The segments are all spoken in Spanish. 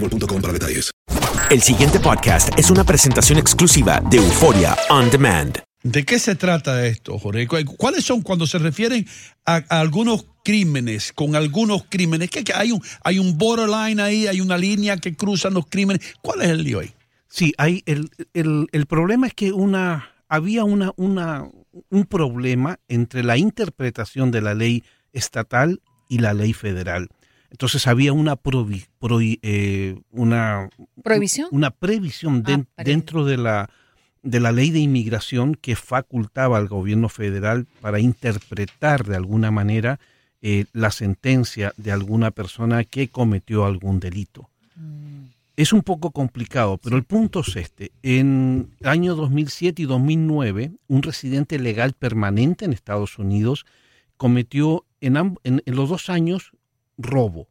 boostmobile.com para detalles. El siguiente podcast es una presentación exclusiva de Euforia On Demand. ¿De qué se trata esto, Jorge? ¿Cu- ¿Cuáles son cuando se refieren a, a algunos crímenes, con algunos crímenes? ¿Qué, qué? hay, un, hay un borderline ahí, hay una línea que cruzan los crímenes. ¿Cuál es el lío ahí? Sí, hay el, el- el problema es que una había una, una, un problema entre la interpretación de la ley estatal y la ley federal. Entonces había una, provi- eh, una, ¿Prohibición? una previsión Ah, dentro de la, de la ley de inmigración que facultaba al gobierno federal para interpretar de alguna manera eh, la sentencia de alguna persona que cometió algún delito. Es un poco complicado, pero el punto es este. En el año 2007 y 2009, un residente legal permanente en Estados Unidos cometió en- en los dos años robo,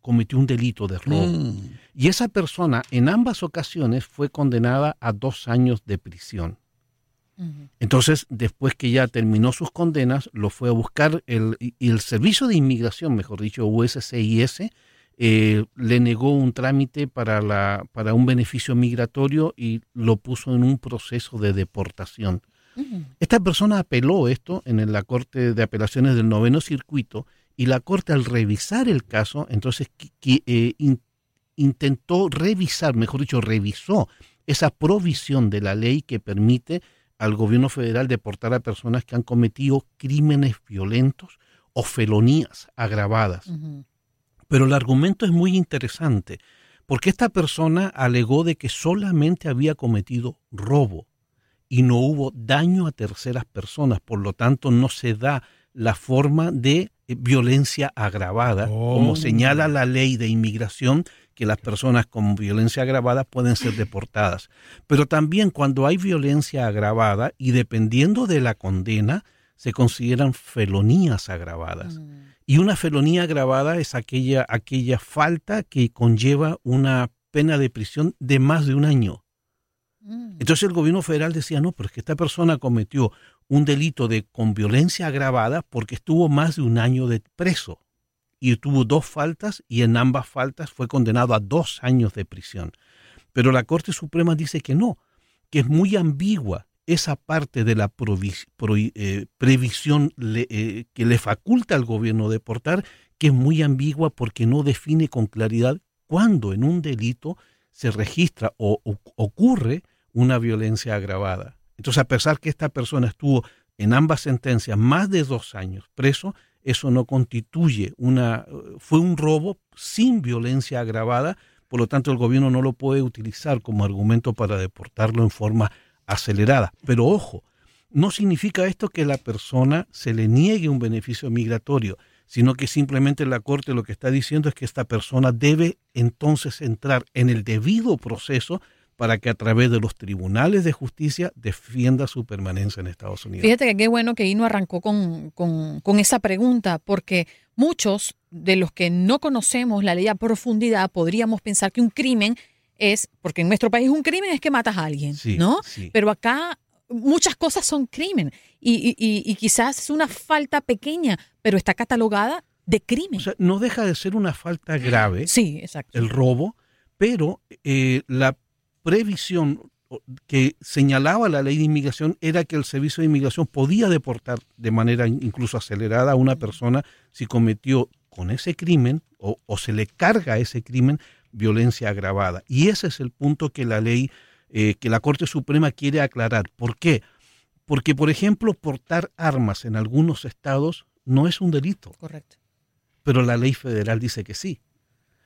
cometió un delito de robo. Mm. Y esa persona en ambas ocasiones fue condenada a dos años de prisión. Entonces, después que ya terminó sus condenas, lo fue a buscar el, el Servicio de Inmigración, mejor dicho, USCIS, eh, le negó un trámite para, la, para un beneficio migratorio y lo puso en un proceso de deportación. Esta persona apeló esto en la Corte de Apelaciones del Noveno Circuito y la Corte al revisar el caso, entonces eh, in- intentó revisar, mejor dicho, revisó esa provisión de la ley que permite al gobierno federal deportar a personas que han cometido crímenes violentos o felonías agravadas. Pero el argumento es muy interesante, porque esta persona alegó de que solamente había cometido robo y no hubo daño a terceras personas, por lo tanto no se da la forma de violencia agravada, como Oh. señala la ley de inmigración, que las personas con violencia agravada pueden ser deportadas. Pero también cuando hay violencia agravada y dependiendo de la condena, se consideran felonías agravadas. Y una felonía agravada es aquella, aquella falta que conlleva una pena de prisión de más de un año. Entonces el gobierno federal decía, no, pero es que esta persona cometió un delito de con violencia agravada porque estuvo más de un año de preso y tuvo dos faltas y en ambas faltas fue condenado a dos años de prisión. Pero la Corte Suprema dice que no, que es muy ambigua esa parte de la eh, previsión eh, que le faculta al gobierno deportar, que es muy ambigua porque no define con claridad cuándo en un delito se registra o- ocurre una violencia agravada. Entonces, a pesar que esta persona estuvo en ambas sentencias más de dos años preso, eso no constituye una, fue un robo sin violencia agravada, por lo tanto el gobierno no lo puede utilizar como argumento para deportarlo en forma acelerada. Pero ojo, no significa esto que la persona se le niegue un beneficio migratorio, sino que simplemente la Corte lo que está diciendo es que esta persona debe entonces entrar en el debido proceso para que a través de los tribunales de justicia defienda su permanencia en Estados Unidos. Fíjate que qué bueno que Ino arrancó con, con, esa pregunta, porque muchos de los que no conocemos la ley a profundidad podríamos pensar que un crimen es, porque en nuestro país un crimen es que matas a alguien, ¿no? Pero acá muchas cosas son crimen y, y, quizás es una falta pequeña, pero está catalogada de crimen. O sea, no deja de ser una falta grave. Sí, exacto. El robo, pero eh, la previsión que señalaba la ley de inmigración era que el servicio de inmigración podía deportar de manera incluso acelerada a una persona si cometió con ese crimen o, se le carga ese crimen violencia agravada. Y ese es el punto que la ley, eh, que la Corte Suprema quiere aclarar. ¿Por qué? Porque, por ejemplo, portar armas en algunos estados no es un delito. Correcto. Pero la ley federal dice que sí.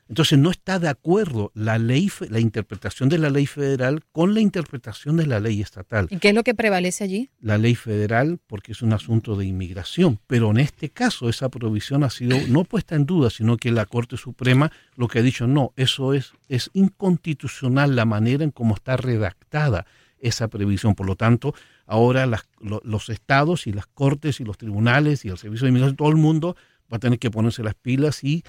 Entonces no está de acuerdo la ley, la interpretación de la ley federal con la interpretación de la ley estatal. ¿Y qué es lo que prevalece allí? La ley federal, porque es un asunto de inmigración. Pero en este caso esa provisión ha sido no puesta en duda, sino que la Corte Suprema lo que ha dicho, no, eso es, es inconstitucional la manera en cómo está redactada esa previsión. Por lo tanto, ahora los estados y las cortes y los tribunales y el servicio de inmigración, todo el mundo va a tener que ponerse las pilas y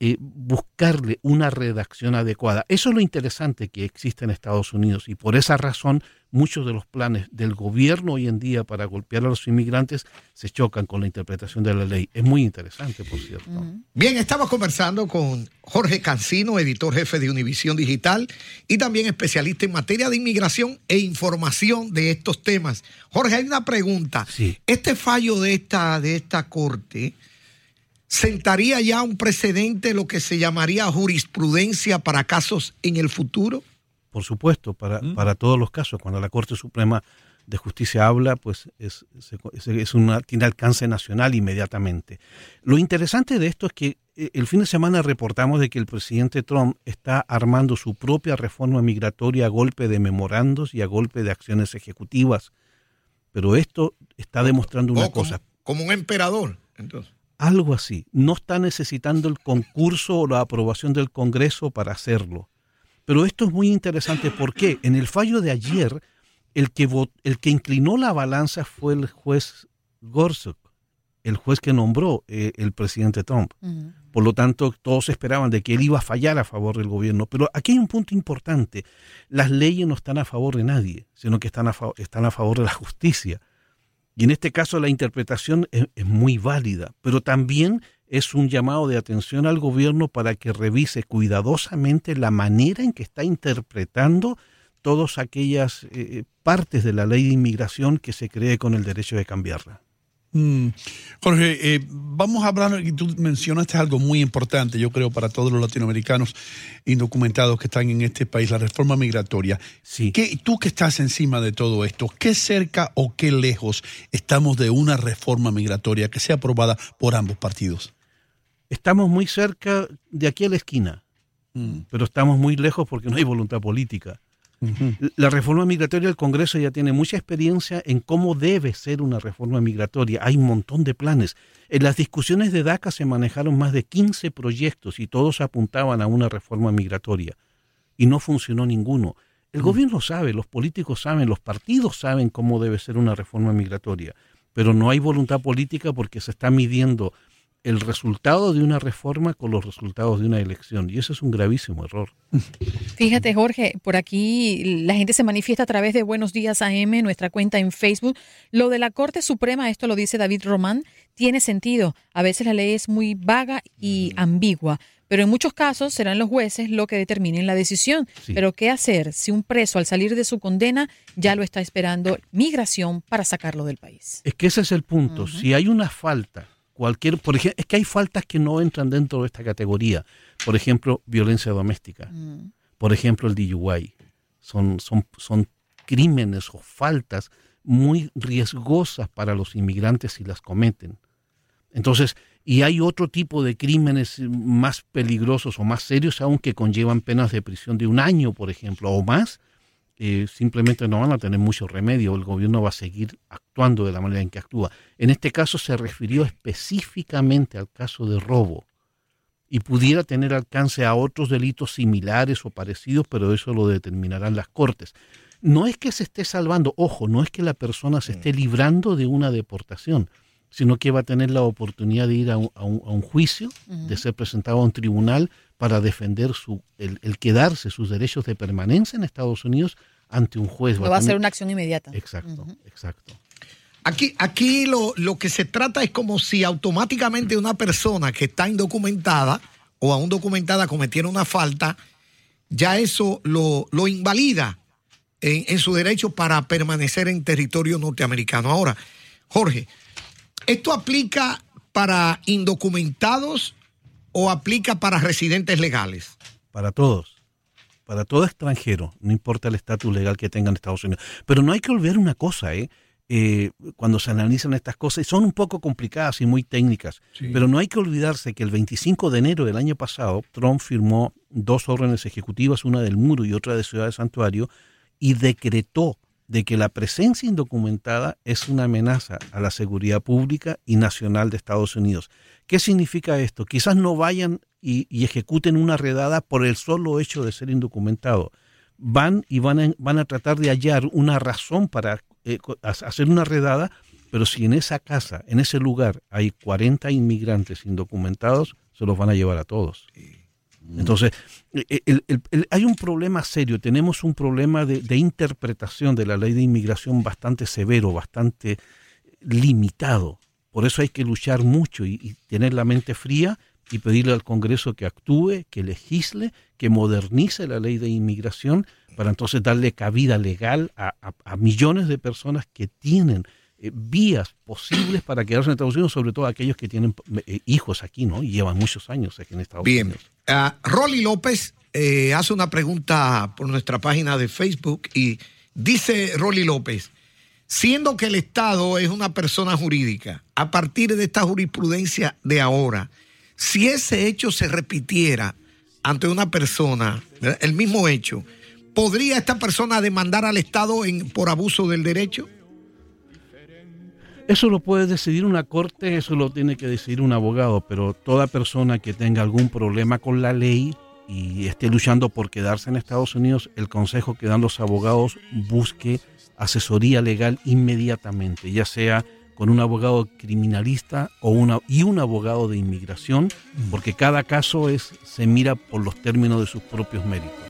eh, buscarle una redacción adecuada. Eso es lo interesante que existe en Estados Unidos y por esa razón muchos de los planes del gobierno hoy en día para golpear a los inmigrantes se chocan con la interpretación de la ley. Es muy interesante, por cierto. Bien, estamos conversando con Jorge Cancino, editor jefe de Univisión Digital y también especialista en materia de inmigración e información de estos temas. Jorge, hay una pregunta. Este fallo de esta, de esta corte ¿Sentaría ya un precedente lo que se llamaría jurisprudencia para casos en el futuro? Por supuesto, para, mm. para todos los casos. Cuando la Corte Suprema de Justicia habla, pues es, es una, tiene alcance nacional inmediatamente. Lo interesante de esto es que eh, el fin de semana reportamos de que el presidente Trump está armando su propia reforma migratoria a golpe de memorandos y a golpe de acciones ejecutivas. Pero esto está demostrando una cosa. Como un emperador, entonces. Algo así. No está necesitando el concurso o la aprobación del Congreso para hacerlo. Pero esto es muy interesante porque en el fallo de ayer, el que, el que inclinó la balanza fue el juez Gorsuch, el juez que nombró eh, el presidente Trump. Por lo tanto, todos esperaban de que él iba a fallar a favor del gobierno. Pero aquí hay un punto importante. Las leyes no están a favor de nadie, sino que están a, están a favor de la justicia. Y en este caso la interpretación es, muy válida, pero también es un llamado de atención al gobierno para que revise cuidadosamente la manera en que está interpretando todas aquellas eh, partes de la ley de inmigración que se cree con el derecho de cambiarla. Mm. Jorge, eh, vamos a hablar, y tú mencionaste algo muy importante, yo creo, para todos los latinoamericanos indocumentados que están en este país, la reforma migratoria. Sí. ¿Qué, tú que estás encima de todo esto, ¿qué cerca o qué lejos estamos de una reforma migratoria que sea aprobada por ambos partidos? Estamos muy cerca de aquí a la esquina, mm. pero estamos muy lejos porque no hay voluntad política. La reforma migratoria del Congreso ya tiene mucha experiencia en cómo debe ser una reforma migratoria. Hay un montón de planes. En las discusiones de DACA se manejaron más de 15 proyectos y todos apuntaban a una reforma migratoria. Y no funcionó ninguno. El gobierno sabe, los políticos saben, los partidos saben cómo debe ser una reforma migratoria, pero no hay voluntad política porque se está midiendo el resultado de una reforma con los resultados de una elección. Y eso es un gravísimo error. Fíjate, Jorge, por aquí la gente se manifiesta a través de Buenos Días AM, nuestra cuenta en Facebook. Lo de la Corte Suprema, esto lo dice David Román, tiene sentido. A veces la ley es muy vaga y ambigua. Pero en muchos casos serán los jueces lo que determinen la decisión. Pero ¿qué hacer si un preso al salir de su condena ya lo está esperando migración para sacarlo del país? Es que ese es el punto. Si hay una falta cualquier, por ejemplo, es que hay faltas que no entran dentro de esta categoría. Por ejemplo, violencia doméstica. Mm. Por ejemplo, el DUI. Son, son, son crímenes o faltas muy riesgosas para los inmigrantes si las cometen. Entonces, y hay otro tipo de crímenes más peligrosos o más serios aún que conllevan penas de prisión de un año, por ejemplo, o más, eh, simplemente no van a tener mucho remedio. El gobierno va a seguir actuando de la manera en que actúa. En este caso se refirió específicamente al caso de robo y pudiera tener alcance a otros delitos similares o parecidos, pero eso lo determinarán las cortes. No es que se esté salvando, ojo, no es que la persona se esté librando de una deportación, sino que va a tener la oportunidad de ir a un, juicio, de ser presentado a un tribunal para defender su, el, quedarse, sus derechos de permanencia en Estados Unidos ante un juez. va, a ser una acción inmediata. Exacto, exacto. Aquí, aquí lo, lo, que se trata es como si automáticamente una persona que está indocumentada o aún documentada cometiera una falta, ya eso lo, lo invalida en, en, su derecho para permanecer en territorio norteamericano. Ahora, Jorge, ¿esto aplica para indocumentados o aplica para residentes legales? Para todos para todo extranjero, no importa el estatus legal que tenga en Estados Unidos. Pero no hay que olvidar una cosa, ¿eh? Eh, cuando se analizan estas cosas, son un poco complicadas y muy técnicas, pero no hay que olvidarse que el 25 de enero del año pasado, Trump firmó dos órdenes ejecutivas, una del muro y otra de Ciudad de Santuario, y decretó de que la presencia indocumentada es una amenaza a la seguridad pública y nacional de Estados Unidos. ¿Qué significa esto? Quizás no vayan y, ejecuten una redada por el solo hecho de ser indocumentado. Van y van a, van a tratar de hallar una razón para eh, hacer una redada, pero si en esa casa, en ese lugar, hay 40 inmigrantes indocumentados, se los van a llevar a todos. Entonces, e, e, hay un problema serio, tenemos un problema de, interpretación de la ley de inmigración bastante severo, bastante limitado. Por eso hay que luchar mucho y tener la mente fría y pedirle al Congreso que actúe, que legisle, que modernice la ley de inmigración para entonces darle cabida legal a, millones de personas que tienen eh, vías posibles para quedarse en Estados Unidos, sobre todo aquellos que tienen eh, hijos aquí, ¿no? Y llevan muchos años aquí en Estados Unidos. Bien. Uh, Rolly López eh, hace una pregunta por nuestra página de Facebook y dice Rolly López, siendo que el Estado es una persona jurídica, a partir de esta jurisprudencia de ahora, si ese hecho se repitiera ante una persona, el mismo hecho, ¿podría esta persona demandar al Estado en, por abuso del derecho? Eso lo puede decidir una corte, eso lo tiene que decidir un abogado, pero toda persona que tenga algún problema con la ley y esté luchando por quedarse en Estados Unidos, el consejo que dan los abogados busque asesoría legal inmediatamente, ya sea con un abogado criminalista o una, y un abogado de inmigración, porque cada caso es, se mira por los términos de sus propios méritos.